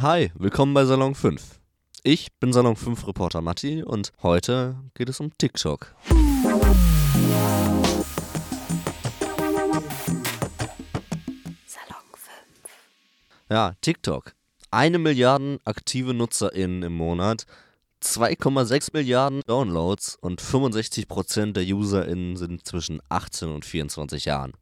Hi, willkommen bei Salon 5. Ich bin Salon 5 Reporter Matti und heute geht es um TikTok. Salon 5. Ja, TikTok. Eine Milliarde aktive NutzerInnen im Monat, 2,6 Milliarden Downloads und 65% der UserInnen sind zwischen 18 und 24 Jahren.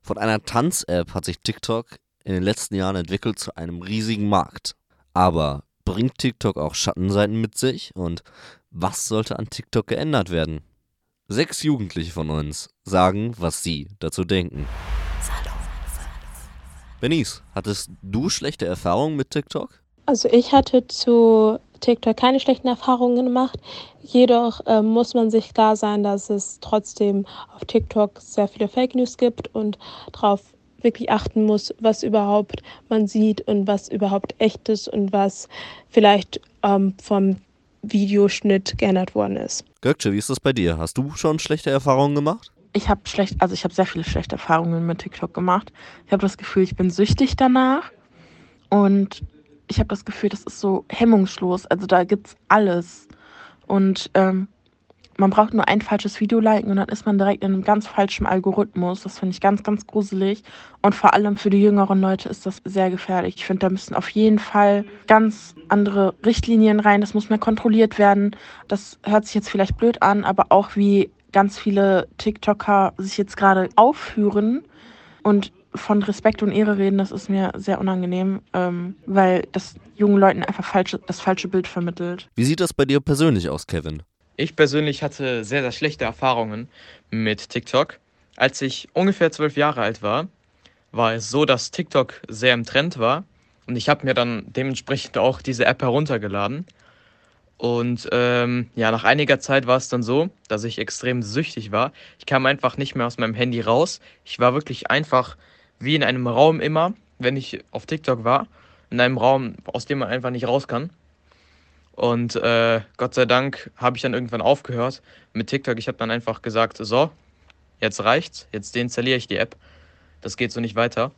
Von einer Tanz-App hat sich TikTok in den letzten Jahren entwickelt zu einem riesigen Markt. Aber bringt TikTok auch Schattenseiten mit sich und was sollte an TikTok geändert werden? Sechs Jugendliche von uns sagen, was sie dazu denken. Benice, hattest du schlechte Erfahrungen mit TikTok? Also ich hatte zu TikTok keine schlechten Erfahrungen gemacht. Jedoch ähm, muss man sich klar sein, dass es trotzdem auf TikTok sehr viele Fake News gibt und darauf wirklich achten muss, was überhaupt man sieht und was überhaupt echt ist und was vielleicht ähm, vom Videoschnitt geändert worden ist. Gökçe, wie ist das bei dir? Hast du schon schlechte Erfahrungen gemacht? ich habe schlecht, also ich habe sehr viele schlechte Erfahrungen mit TikTok gemacht. Ich habe das Gefühl, ich bin süchtig danach und ich habe das Gefühl, das ist so hemmungslos. Also da gibt's alles und ähm, man braucht nur ein falsches Video liken und dann ist man direkt in einem ganz falschen Algorithmus. Das finde ich ganz, ganz gruselig. Und vor allem für die jüngeren Leute ist das sehr gefährlich. Ich finde, da müssen auf jeden Fall ganz andere Richtlinien rein. Das muss mehr kontrolliert werden. Das hört sich jetzt vielleicht blöd an, aber auch wie ganz viele TikToker sich jetzt gerade aufführen und von Respekt und Ehre reden, das ist mir sehr unangenehm, ähm, weil das jungen Leuten einfach falsche, das falsche Bild vermittelt. Wie sieht das bei dir persönlich aus, Kevin? Ich persönlich hatte sehr, sehr schlechte Erfahrungen mit TikTok. Als ich ungefähr zwölf Jahre alt war, war es so, dass TikTok sehr im Trend war. Und ich habe mir dann dementsprechend auch diese App heruntergeladen. Und ähm, ja, nach einiger Zeit war es dann so, dass ich extrem süchtig war. Ich kam einfach nicht mehr aus meinem Handy raus. Ich war wirklich einfach wie in einem Raum immer, wenn ich auf TikTok war. In einem Raum, aus dem man einfach nicht raus kann. Und äh, Gott sei Dank habe ich dann irgendwann aufgehört mit TikTok. Ich habe dann einfach gesagt, so, jetzt reicht's, jetzt deinstalliere ich die App. Das geht so nicht weiter.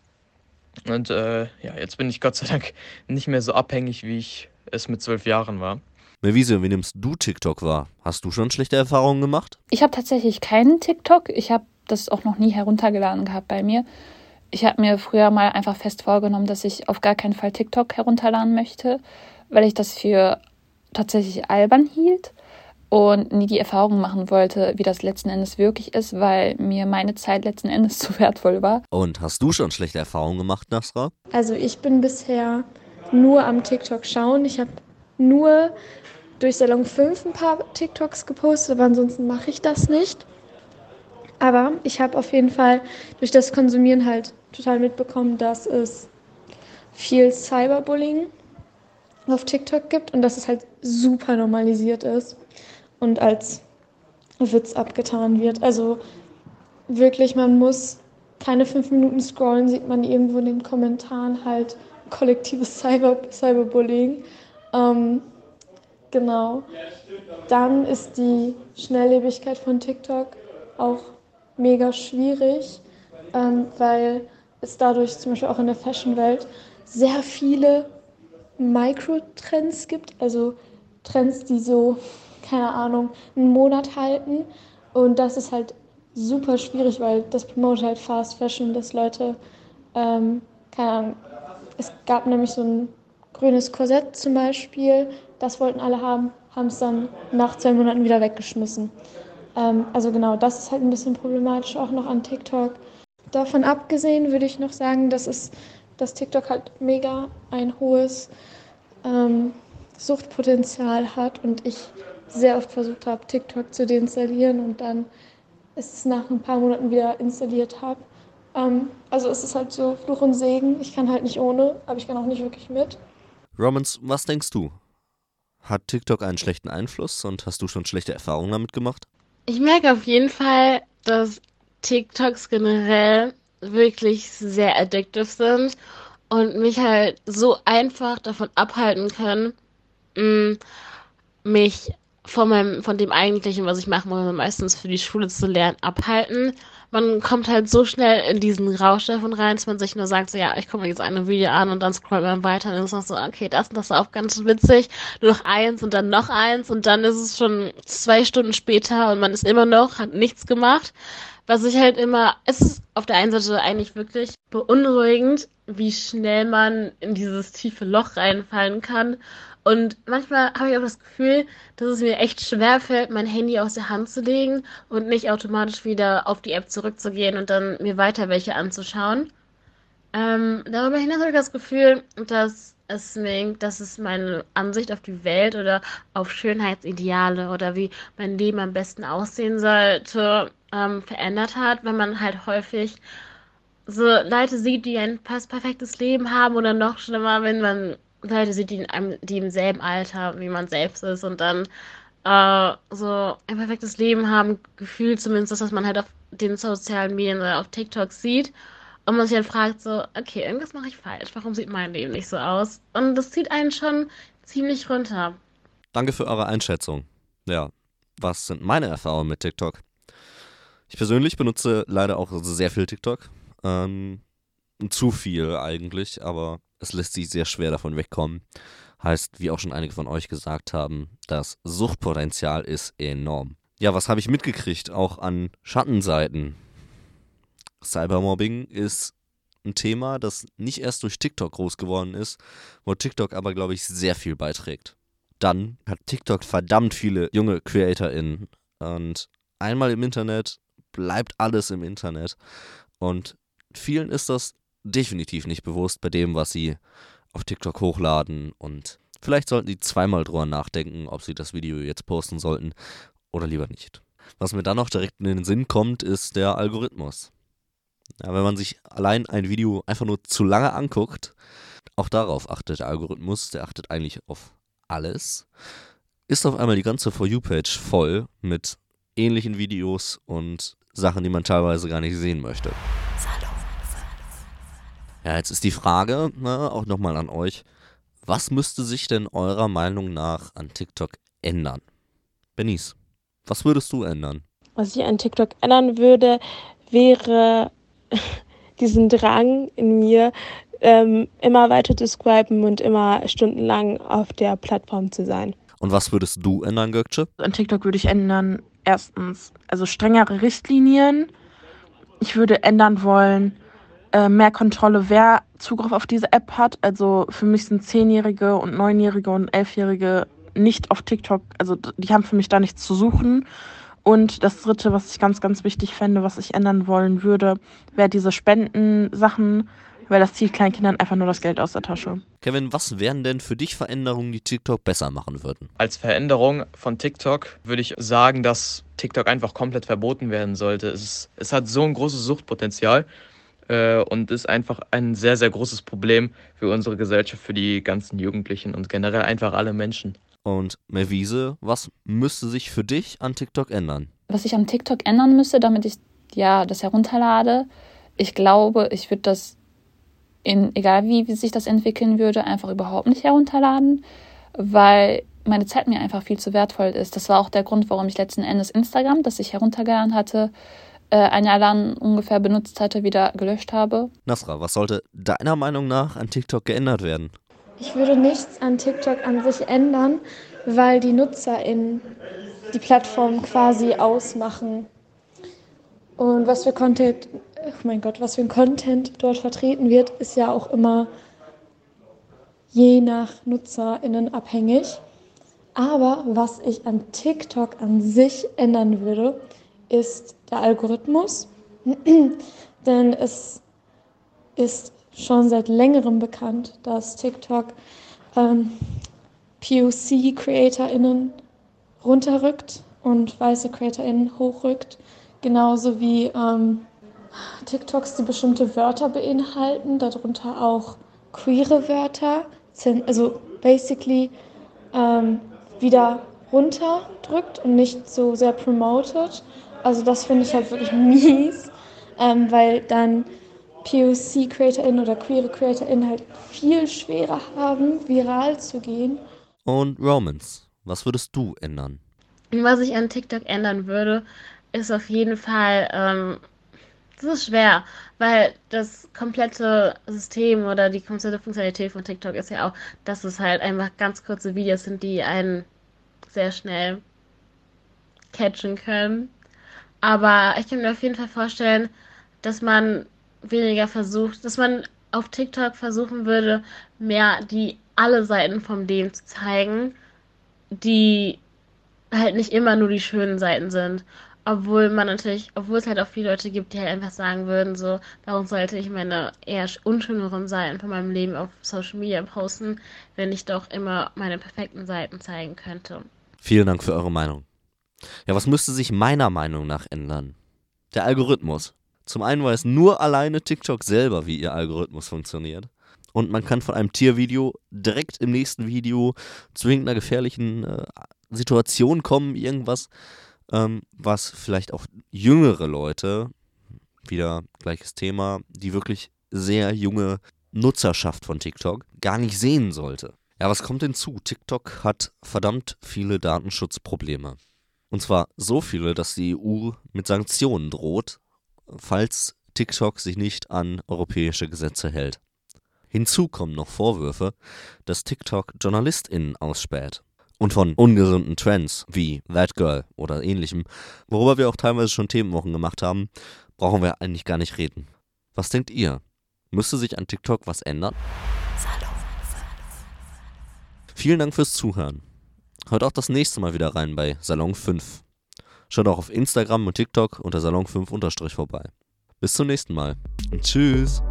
Und äh, ja, jetzt bin ich Gott sei Dank nicht mehr so abhängig, wie ich es mit zwölf Jahren war. Melvise, wie nimmst du TikTok wahr? Hast du schon schlechte Erfahrungen gemacht? Ich habe tatsächlich keinen TikTok. Ich habe das auch noch nie heruntergeladen gehabt bei mir. Ich habe mir früher mal einfach fest vorgenommen, dass ich auf gar keinen Fall TikTok herunterladen möchte, weil ich das für tatsächlich albern hielt und nie die Erfahrung machen wollte, wie das letzten Endes wirklich ist, weil mir meine Zeit letzten Endes zu wertvoll war. Und hast du schon schlechte Erfahrungen gemacht, Nasra? Also ich bin bisher nur am TikTok schauen. Ich habe nur durch Salon 5 ein paar TikToks gepostet, aber ansonsten mache ich das nicht. Aber ich habe auf jeden Fall durch das Konsumieren halt total mitbekommen, dass es viel Cyberbullying auf TikTok gibt und dass es halt super normalisiert ist und als Witz abgetan wird. Also wirklich, man muss keine fünf Minuten scrollen, sieht man irgendwo in den Kommentaren halt kollektives Cyber Cyberbullying. Ähm, genau. Dann ist die Schnelllebigkeit von TikTok auch mega schwierig, ähm, weil es dadurch zum Beispiel auch in der Fashion-Welt sehr viele Mikrotrends gibt, also Trends, die so, keine Ahnung, einen Monat halten. Und das ist halt super schwierig, weil das promotet halt Fast Fashion, dass Leute, ähm, keine Ahnung, es gab nämlich so ein grünes Korsett zum Beispiel, das wollten alle haben, haben es dann nach zwei Monaten wieder weggeschmissen. Ähm, also genau, das ist halt ein bisschen problematisch auch noch an TikTok. Davon abgesehen würde ich noch sagen, dass es dass TikTok halt mega ein hohes ähm, Suchtpotenzial hat und ich sehr oft versucht habe, TikTok zu deinstallieren und dann es nach ein paar Monaten wieder installiert habe. Ähm, also es ist halt so Fluch und Segen. Ich kann halt nicht ohne, aber ich kann auch nicht wirklich mit. Romans, was denkst du? Hat TikTok einen schlechten Einfluss und hast du schon schlechte Erfahrungen damit gemacht? Ich merke auf jeden Fall, dass TikToks generell wirklich sehr addictive sind und mich halt so einfach davon abhalten können, mh, mich von meinem, von dem eigentlichen, was ich machen muss, meistens für die Schule zu lernen, abhalten, man kommt halt so schnell in diesen Rausch davon rein, dass man sich nur sagt, so ja, ich gucke mir jetzt eine Video an und dann scrollt man weiter und dann ist noch so, okay, das und das ist auch ganz witzig, nur noch eins und dann noch eins und dann ist es schon zwei Stunden später und man ist immer noch, hat nichts gemacht. Was ich halt immer, es ist auf der einen Seite eigentlich wirklich beunruhigend, wie schnell man in dieses tiefe Loch reinfallen kann und manchmal habe ich auch das Gefühl, dass es mir echt schwer fällt, mein Handy aus der Hand zu legen und nicht automatisch wieder auf die App zurückzugehen und dann mir weiter welche anzuschauen. Ähm, darüber hinaus habe ich das Gefühl, dass es mir, dass es meine Ansicht auf die Welt oder auf Schönheitsideale oder wie mein Leben am besten aussehen sollte, ähm, verändert hat, wenn man halt häufig so Leute sieht, die ein fast perfektes Leben haben oder noch schlimmer, wenn man Leute sieht, die, in einem, die im selben Alter wie man selbst ist und dann äh, so ein perfektes Leben haben, gefühlt zumindest das, was man halt auf den sozialen Medien oder auf TikTok sieht. Und man sich dann fragt so, okay, irgendwas mache ich falsch. Warum sieht mein Leben nicht so aus? Und das zieht einen schon ziemlich runter. Danke für eure Einschätzung. Ja, was sind meine Erfahrungen mit TikTok? Ich persönlich benutze leider auch sehr viel TikTok. Ähm, zu viel eigentlich, aber es lässt sich sehr schwer davon wegkommen. Heißt, wie auch schon einige von euch gesagt haben, das Suchtpotenzial ist enorm. Ja, was habe ich mitgekriegt? Auch an Schattenseiten. Cybermobbing ist ein Thema, das nicht erst durch TikTok groß geworden ist, wo TikTok aber, glaube ich, sehr viel beiträgt. Dann hat TikTok verdammt viele junge CreatorInnen. Und einmal im Internet bleibt alles im Internet. Und vielen ist das definitiv nicht bewusst bei dem, was sie auf TikTok hochladen und vielleicht sollten sie zweimal drüber nachdenken, ob sie das Video jetzt posten sollten oder lieber nicht. Was mir dann noch direkt in den Sinn kommt, ist der Algorithmus. Ja, wenn man sich allein ein Video einfach nur zu lange anguckt, auch darauf achtet der Algorithmus, der achtet eigentlich auf alles, ist auf einmal die ganze For You-Page voll mit ähnlichen Videos und Sachen, die man teilweise gar nicht sehen möchte. Ja, jetzt ist die Frage, ne, auch nochmal an euch. Was müsste sich denn eurer Meinung nach an TikTok ändern? Benice, was würdest du ändern? Was ich an TikTok ändern würde, wäre diesen Drang in mir, ähm, immer weiter zu swipen und immer stundenlang auf der Plattform zu sein. Und was würdest du ändern, Gökçe? An TikTok würde ich ändern, erstens, also strengere Richtlinien. Ich würde ändern wollen, äh, mehr Kontrolle, wer Zugriff auf diese App hat. Also für mich sind Zehnjährige und Neunjährige und Elfjährige nicht auf TikTok, also die haben für mich da nichts zu suchen. Und das Dritte, was ich ganz, ganz wichtig fände, was ich ändern wollen würde, wäre diese Spendensachen, weil das zieht kleinen Kindern einfach nur das Geld aus der Tasche. Kevin, was wären denn für dich Veränderungen, die TikTok besser machen würden? Als Veränderung von TikTok würde ich sagen, dass TikTok einfach komplett verboten werden sollte. Es, ist, es hat so ein großes Suchtpotenzial äh, und ist einfach ein sehr, sehr großes Problem für unsere Gesellschaft, für die ganzen Jugendlichen und generell einfach alle Menschen. Und Mervise, was müsste sich für dich an TikTok ändern? Was ich an TikTok ändern müsste, damit ich ja das herunterlade, ich glaube, ich würde das in, egal wie, wie sich das entwickeln würde, einfach überhaupt nicht herunterladen, weil meine Zeit mir einfach viel zu wertvoll ist. Das war auch der Grund, warum ich letzten Endes Instagram, das ich heruntergeladen hatte, äh, ein Jahr lang ungefähr benutzt hatte, wieder gelöscht habe. Nasra, was sollte deiner Meinung nach an TikTok geändert werden? Ich würde nichts an TikTok an sich ändern, weil die NutzerInnen die Plattform quasi ausmachen. Und was für Content, oh mein Gott, was für ein Content dort vertreten wird, ist ja auch immer je nach NutzerInnen abhängig. Aber was ich an TikTok an sich ändern würde, ist der Algorithmus, denn es ist schon seit längerem bekannt, dass TikTok ähm, POC-CreatorInnen runterrückt und weiße CreatorInnen hochrückt, genauso wie ähm, TikToks, die bestimmte Wörter beinhalten, darunter auch queere Wörter, also basically ähm, wieder runterdrückt und nicht so sehr promoted. Also das finde ich halt wirklich mies, ähm, weil dann POC-CreatorInnen oder queere CreatorInnen halt viel schwerer haben, viral zu gehen. Und Romans, was würdest du ändern? Was ich an TikTok ändern würde, ist auf jeden Fall, ähm, Das ist schwer, weil das komplette System oder die komplette Funktionalität von TikTok ist ja auch, dass es halt einfach ganz kurze Videos sind, die einen sehr schnell catchen können. Aber ich kann mir auf jeden Fall vorstellen, dass man weniger versucht, dass man auf TikTok versuchen würde, mehr die alle Seiten vom Leben zu zeigen, die halt nicht immer nur die schönen Seiten sind. Obwohl man natürlich, obwohl es halt auch viele Leute gibt, die halt einfach sagen würden, so, warum sollte ich meine eher unschöneren Seiten von meinem Leben auf Social Media posten, wenn ich doch immer meine perfekten Seiten zeigen könnte. Vielen Dank für eure Meinung. Ja, was müsste sich meiner Meinung nach ändern? Der Algorithmus. Zum einen weiß nur alleine TikTok selber, wie ihr Algorithmus funktioniert. Und man kann von einem Tiervideo direkt im nächsten Video zu irgendeiner gefährlichen äh, Situation kommen, irgendwas, ähm, was vielleicht auch jüngere Leute, wieder gleiches Thema, die wirklich sehr junge Nutzerschaft von TikTok gar nicht sehen sollte. Ja, was kommt hinzu? TikTok hat verdammt viele Datenschutzprobleme. Und zwar so viele, dass die EU mit Sanktionen droht, falls TikTok sich nicht an europäische Gesetze hält. Hinzu kommen noch Vorwürfe, dass TikTok JournalistInnen ausspäht. Und von ungesunden Trends wie That Girl oder ähnlichem, worüber wir auch teilweise schon Themenwochen gemacht haben, brauchen wir eigentlich gar nicht reden. Was denkt ihr? Müsste sich an TikTok was ändern? Vielen Dank fürs Zuhören. Hört auch das nächste Mal wieder rein bei Salon 5. Schaut auch auf Instagram und TikTok unter Salon 5 unterstrich vorbei. Bis zum nächsten Mal tschüss.